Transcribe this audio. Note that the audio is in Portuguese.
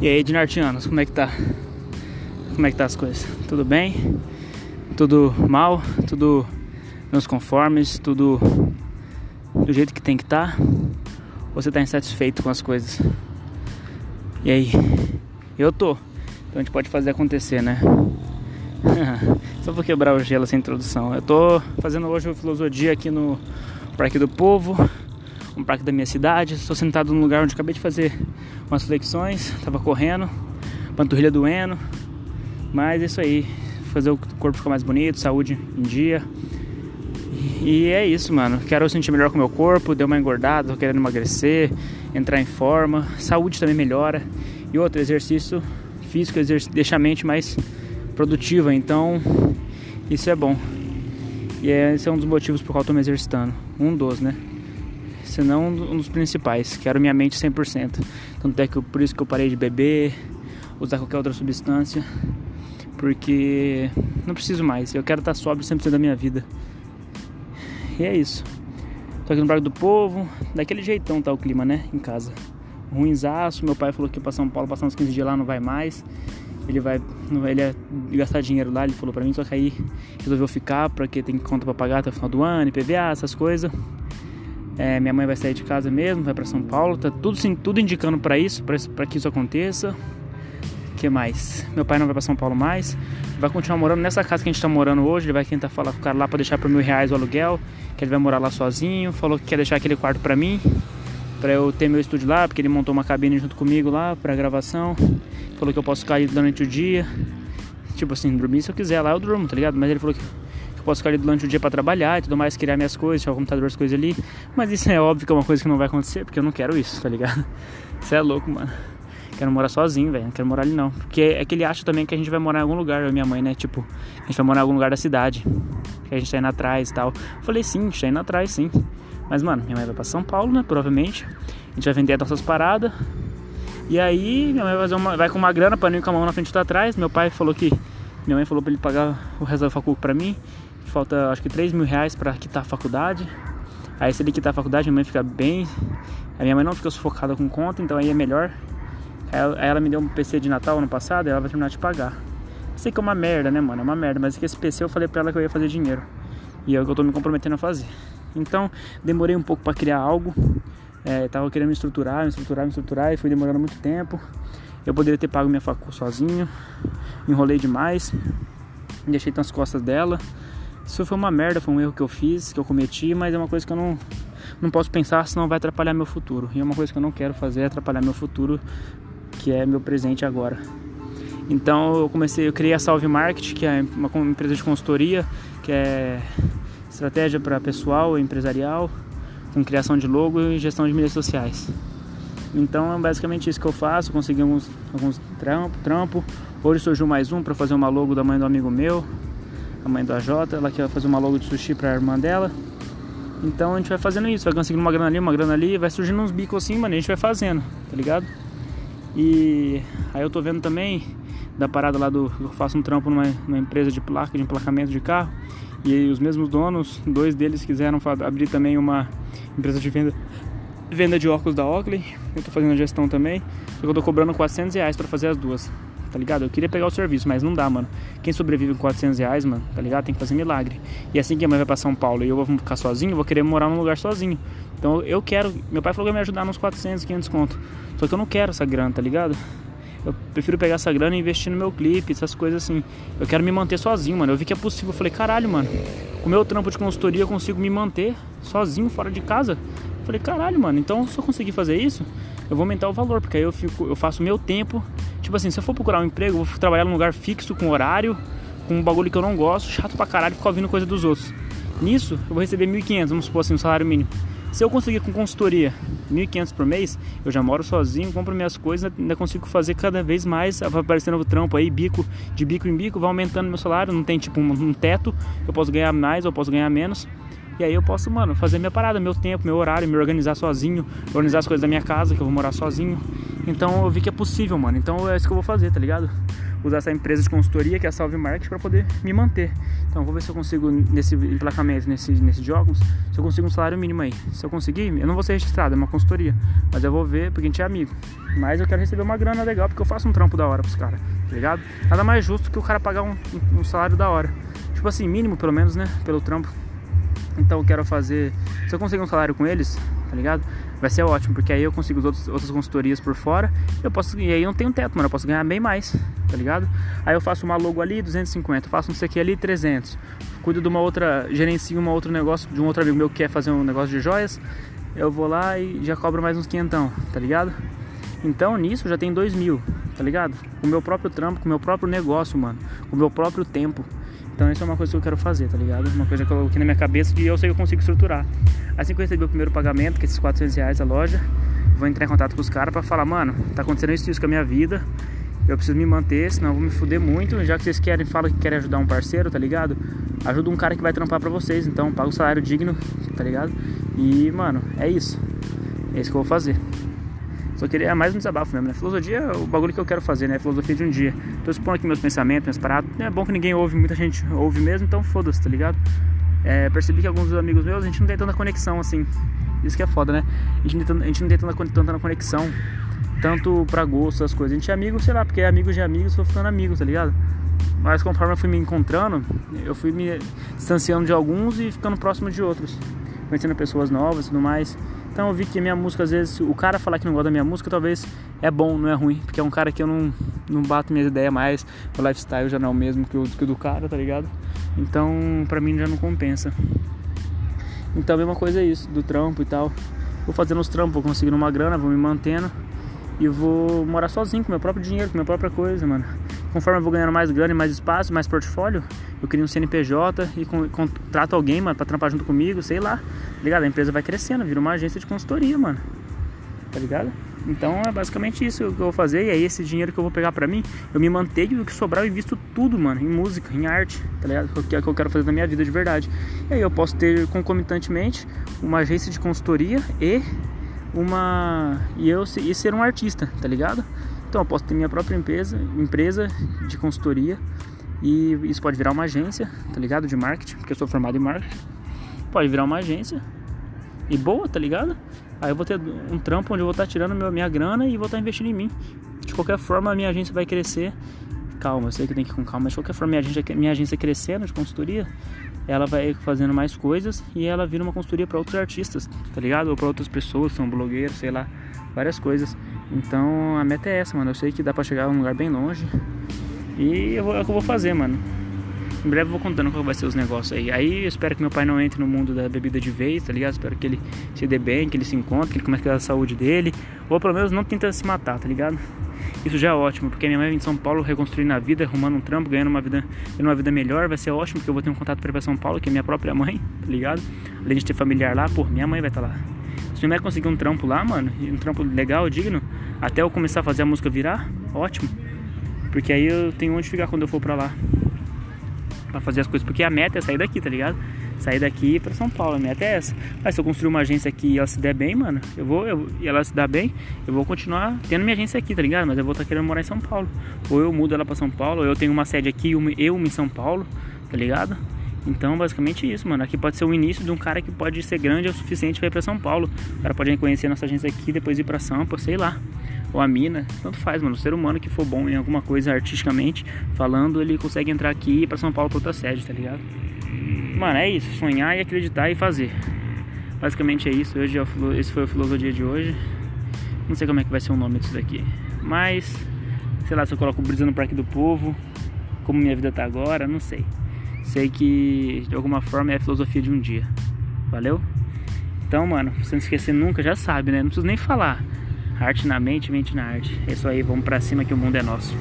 E aí, Dinartianos, como é que tá? Como é que tá as coisas? Tudo bem? Tudo mal? Tudo nos conformes? Tudo do jeito que tem que estar? Tá? Ou você tá insatisfeito com as coisas? E aí? Eu tô. Então a gente pode fazer acontecer, né? Só vou quebrar o gelo essa introdução. Eu tô fazendo hoje o filosofia aqui no Parque do Povo um parque da minha cidade. Estou sentado num lugar onde acabei de fazer umas flexões, tava correndo, panturrilha doendo. Mas é isso aí, fazer o corpo ficar mais bonito, saúde em dia. E é isso, mano. Quero sentir melhor com o meu corpo, deu uma engordada, tô querendo emagrecer, entrar em forma. Saúde também melhora. E outro exercício físico exerc deixa a mente mais produtiva. Então, isso é bom. E esse é um dos motivos por qual eu tô me exercitando. Um dos, né? Senão um dos principais. Quero minha mente 100%. Tanto é que por isso que eu parei de beber, usar qualquer outra substância, porque não preciso mais. Eu quero estar sóbrio 100% da minha vida. E é isso. Tô aqui no Parque do Povo, daquele jeitão tá o clima, né? Em casa. Ruinzaço, meu pai falou que para São Paulo passar uns 15 dias lá não vai mais. Ele vai, ele ia gastar dinheiro lá, ele falou pra mim, só que aí resolveu ficar porque tem conta pra pagar até o final do ano, IPVA, essas coisas. É, minha mãe vai sair de casa mesmo, vai para São Paulo, tá tudo, sim, tudo indicando para isso, para que isso aconteça. que mais? Meu pai não vai para São Paulo mais, vai continuar morando nessa casa que a gente tá morando hoje. Ele vai tentar falar com o cara lá para deixar por mil reais o aluguel, que ele vai morar lá sozinho. Falou que quer deixar aquele quarto para mim, para eu ter meu estúdio lá, porque ele montou uma cabine junto comigo lá para gravação. Falou que eu posso ficar durante o dia. Tipo assim, dormir se eu quiser lá eu durmo, tá ligado? Mas ele falou que posso ficar ali durante o dia para trabalhar e tudo mais, criar minhas coisas, deixar o computador, as coisas ali. Mas isso é óbvio que é uma coisa que não vai acontecer, porque eu não quero isso, tá ligado? Isso é louco, mano. Quero morar sozinho, velho. Não quero morar ali não. Porque é que ele acha também que a gente vai morar em algum lugar, eu e minha mãe, né? Tipo, a gente vai morar em algum lugar da cidade. Que a gente tá indo atrás e tal. Eu falei, sim, a gente tá indo atrás, sim. Mas, mano, minha mãe vai pra São Paulo, né? Provavelmente. A gente vai vender as nossas paradas. E aí, minha mãe vai, uma, vai com uma grana ir com a mão na frente e tá atrás. Meu pai falou que. Minha mãe falou pra ele pagar o resto da faculdade pra mim falta acho que 3 mil reais para quitar a faculdade. Aí se ele quitar a faculdade, minha mãe fica bem. A minha mãe não fica sufocada com conta, então aí é melhor. Aí ela, me deu um PC de Natal ano passado e ela vai terminar de pagar. Sei que é uma merda, né, mano? É uma merda, mas é que esse PC eu falei pra ela que eu ia fazer dinheiro. E é o que eu tô me comprometendo a fazer. Então, demorei um pouco para criar algo. É, tava querendo me estruturar, me estruturar, me estruturar e foi demorando muito tempo. Eu poderia ter pago minha facu sozinho. Enrolei demais. Deixei nas costas dela. Isso foi uma merda, foi um erro que eu fiz, que eu cometi, mas é uma coisa que eu não, não posso pensar, senão vai atrapalhar meu futuro. E é uma coisa que eu não quero fazer, é atrapalhar meu futuro, que é meu presente agora. Então eu comecei, eu criei a Salve Market, que é uma empresa de consultoria, que é estratégia para pessoal e empresarial, com criação de logo e gestão de mídias sociais. Então é basicamente isso que eu faço, consegui alguns, alguns trampo, trampo. Hoje surgiu mais um para fazer uma logo da mãe do amigo meu, a mãe do AJ, ela quer fazer uma logo de sushi pra irmã dela. Então a gente vai fazendo isso, vai conseguindo uma grana ali, uma grana ali, vai surgindo uns bicos assim, mano, a gente vai fazendo, tá ligado? E aí eu tô vendo também da parada lá do. Eu faço um trampo numa, numa empresa de placa, de emplacamento de carro. E os mesmos donos, dois deles quiseram abrir também uma empresa de venda, venda de óculos da Oakley. Eu tô fazendo a gestão também. Só que eu tô cobrando 400 reais pra fazer as duas tá ligado? Eu queria pegar o serviço, mas não dá, mano. Quem sobrevive com 400 reais, mano, tá ligado? Tem que fazer milagre. E assim que a mãe vai pra São Paulo e eu vou ficar sozinho, eu vou querer morar num lugar sozinho. Então eu quero. Meu pai falou que ia me ajudar nos 400, 500 conto. Só que eu não quero essa grana, tá ligado? Eu prefiro pegar essa grana e investir no meu clipe, essas coisas assim. Eu quero me manter sozinho, mano. Eu vi que é possível. Eu falei, caralho, mano. Com o meu trampo de consultoria eu consigo me manter sozinho, fora de casa. Eu falei, caralho, mano. Então se eu conseguir fazer isso, eu vou aumentar o valor, porque aí eu, fico, eu faço meu tempo. Tipo assim, se eu for procurar um emprego, eu vou trabalhar num lugar fixo, com horário, com um bagulho que eu não gosto, chato pra caralho, ficar ouvindo coisa dos outros. Nisso, eu vou receber 1.500, vamos supor assim, um salário mínimo. Se eu conseguir com consultoria 1.500 por mês, eu já moro sozinho, compro minhas coisas, ainda consigo fazer cada vez mais, vai aparecendo o trampo aí, bico, de bico em bico, vai aumentando meu salário, não tem tipo um, um teto, eu posso ganhar mais, eu posso ganhar menos. E aí eu posso, mano, fazer minha parada, meu tempo, meu horário, me organizar sozinho, organizar as coisas da minha casa, que eu vou morar sozinho. Então eu vi que é possível, mano. Então é isso que eu vou fazer, tá ligado? usar essa empresa de consultoria que é a Salve Market para poder me manter. Então vou ver se eu consigo nesse emplacamento, nesse, nesse óculos, se eu consigo um salário mínimo aí. Se eu conseguir, eu não vou ser registrado, é uma consultoria. Mas eu vou ver porque a gente é amigo. Mas eu quero receber uma grana legal porque eu faço um trampo da hora pros caras, tá ligado? Nada mais justo que o cara pagar um, um salário da hora. Tipo assim, mínimo pelo menos, né? Pelo trampo. Então eu quero fazer. Se eu conseguir um salário com eles, tá ligado? Vai ser ótimo, porque aí eu consigo as outras, outras consultorias por fora. Eu posso, e aí eu não tenho teto, mano. Eu posso ganhar bem mais, tá ligado? Aí eu faço uma logo ali, 250. Faço um CQ ali, 300. Cuido de uma outra, gerencio um outro negócio de um outro amigo meu que quer fazer um negócio de joias. Eu vou lá e já cobro mais uns quinhentão, tá ligado? Então nisso já tem dois mil, tá ligado? Com o meu próprio trampo, com o meu próprio negócio, mano. Com o meu próprio tempo. Então isso é uma coisa que eu quero fazer, tá ligado? Uma coisa que eu coloquei na minha cabeça e eu sei que eu consigo estruturar. Assim que eu receber o primeiro pagamento, que é esses 400 reais da loja, vou entrar em contato com os caras pra falar, mano, tá acontecendo isso, isso com a minha vida. Eu preciso me manter, senão eu vou me fuder muito. Já que vocês querem, falam que querem ajudar um parceiro, tá ligado? Ajuda um cara que vai trampar pra vocês, então paga um salário digno, tá ligado? E, mano, é isso. É isso que eu vou fazer. Só queria é mais um desabafo mesmo, né? Filosofia é o bagulho que eu quero fazer, né? Filosofia de um dia. Tô expondo aqui meus pensamentos, minhas paradas. É bom que ninguém ouve, muita gente ouve mesmo, então foda-se, tá ligado? É, percebi que alguns dos amigos meus, a gente não tem tanta conexão assim. Isso que é foda, né? A gente, a gente não tem tanta, tanta conexão, tanto pra gosto, essas coisas. A gente é amigo, sei lá, porque é amigo de amigos, tô ficando amigo, tá ligado? Mas conforme eu fui me encontrando, eu fui me distanciando de alguns e ficando próximo de outros. Conhecendo pessoas novas e tudo mais. Então eu vi que minha música, às vezes, o cara falar que não gosta da minha música, talvez é bom, não é ruim. Porque é um cara que eu não, não bato minhas ideias mais, o lifestyle já não é o mesmo que o, que o do cara, tá ligado? Então pra mim já não compensa. Então a mesma coisa é isso, do trampo e tal. Vou fazendo os trampos, vou conseguindo uma grana, vou me mantendo e vou morar sozinho com meu próprio dinheiro, com minha própria coisa, mano. Conforme eu vou ganhando mais grana e mais espaço, mais portfólio, eu crio um CNPJ e contrato alguém, mano, pra trampar junto comigo, sei lá. Tá ligado? A empresa vai crescendo, vira uma agência de consultoria, mano. Tá ligado? Então é basicamente isso que eu vou fazer. E aí esse dinheiro que eu vou pegar pra mim, eu me mantenho e o que sobrar eu invisto tudo, mano, em música, em arte, tá ligado? Que é o que eu quero fazer na minha vida de verdade. E aí eu posso ter concomitantemente uma agência de consultoria e uma. E eu e ser um artista, tá ligado? Então eu posso ter minha própria empresa, empresa de consultoria e isso pode virar uma agência, tá ligado? De marketing, porque eu sou formado em marketing. Pode virar uma agência e boa, tá ligado? Aí eu vou ter um trampo onde eu vou estar tá tirando minha grana e vou estar tá investindo em mim. De qualquer forma, a minha agência vai crescer. Calma, eu sei que tem que ir com calma, mas de qualquer forma, minha agência, minha agência crescendo de consultoria, ela vai fazendo mais coisas e ela vira uma consultoria para outros artistas, tá ligado? Ou para outras pessoas, são blogueiros, sei lá, várias coisas. Então a meta é essa, mano. Eu sei que dá pra chegar a um lugar bem longe. E eu vou, é o que eu vou fazer, mano. Em breve eu vou contando qual vai ser os negócios aí. Aí eu espero que meu pai não entre no mundo da bebida de vez, tá ligado? Espero que ele se dê bem, que ele se encontre, que ele comece a a saúde dele. Ou pelo menos não tenta se matar, tá ligado? Isso já é ótimo, porque minha mãe vem de São Paulo reconstruindo a vida, arrumando um trampo, ganhando uma vida, uma vida melhor. Vai ser ótimo, porque eu vou ter um contato para ir pra São Paulo, que é minha própria mãe, tá ligado? Além de ter familiar lá, pô, minha mãe vai estar tá lá. Se minha mãe conseguir um trampo lá, mano, um trampo legal, digno, até eu começar a fazer a música virar, ótimo. Porque aí eu tenho onde ficar quando eu for pra lá. Pra fazer as coisas. Porque a meta é sair daqui, tá ligado? Sair daqui pra São Paulo. A meta é essa. Mas se eu construir uma agência aqui e ela se der bem, mano, eu vou. Eu, e ela se dar bem, eu vou continuar tendo minha agência aqui, tá ligado? Mas eu vou estar tá querendo morar em São Paulo. Ou eu mudo ela pra São Paulo, ou eu tenho uma sede aqui, eu em São Paulo, tá ligado? Então, basicamente isso, mano. Aqui pode ser o início de um cara que pode ser grande o suficiente para ir para São Paulo. O cara pode reconhecer nossa agência aqui, depois ir para Sampa, sei lá ou a mina, tanto faz, mano. O ser humano que for bom em alguma coisa artisticamente falando, ele consegue entrar aqui e ir pra São Paulo pra outra sede, tá ligado? Mano, é isso. Sonhar e acreditar e fazer. Basicamente é isso. Hoje é esse foi o filosofia de hoje. Não sei como é que vai ser o nome disso daqui. Mas, sei lá, se eu coloco brisa no Parque do Povo, como minha vida tá agora, não sei. Sei que de alguma forma é a filosofia de um dia. Valeu? Então, mano, você não esquecer nunca, já sabe, né? Não preciso nem falar. Arte na mente, mente na arte. É isso aí, vamos pra cima que o mundo é nosso.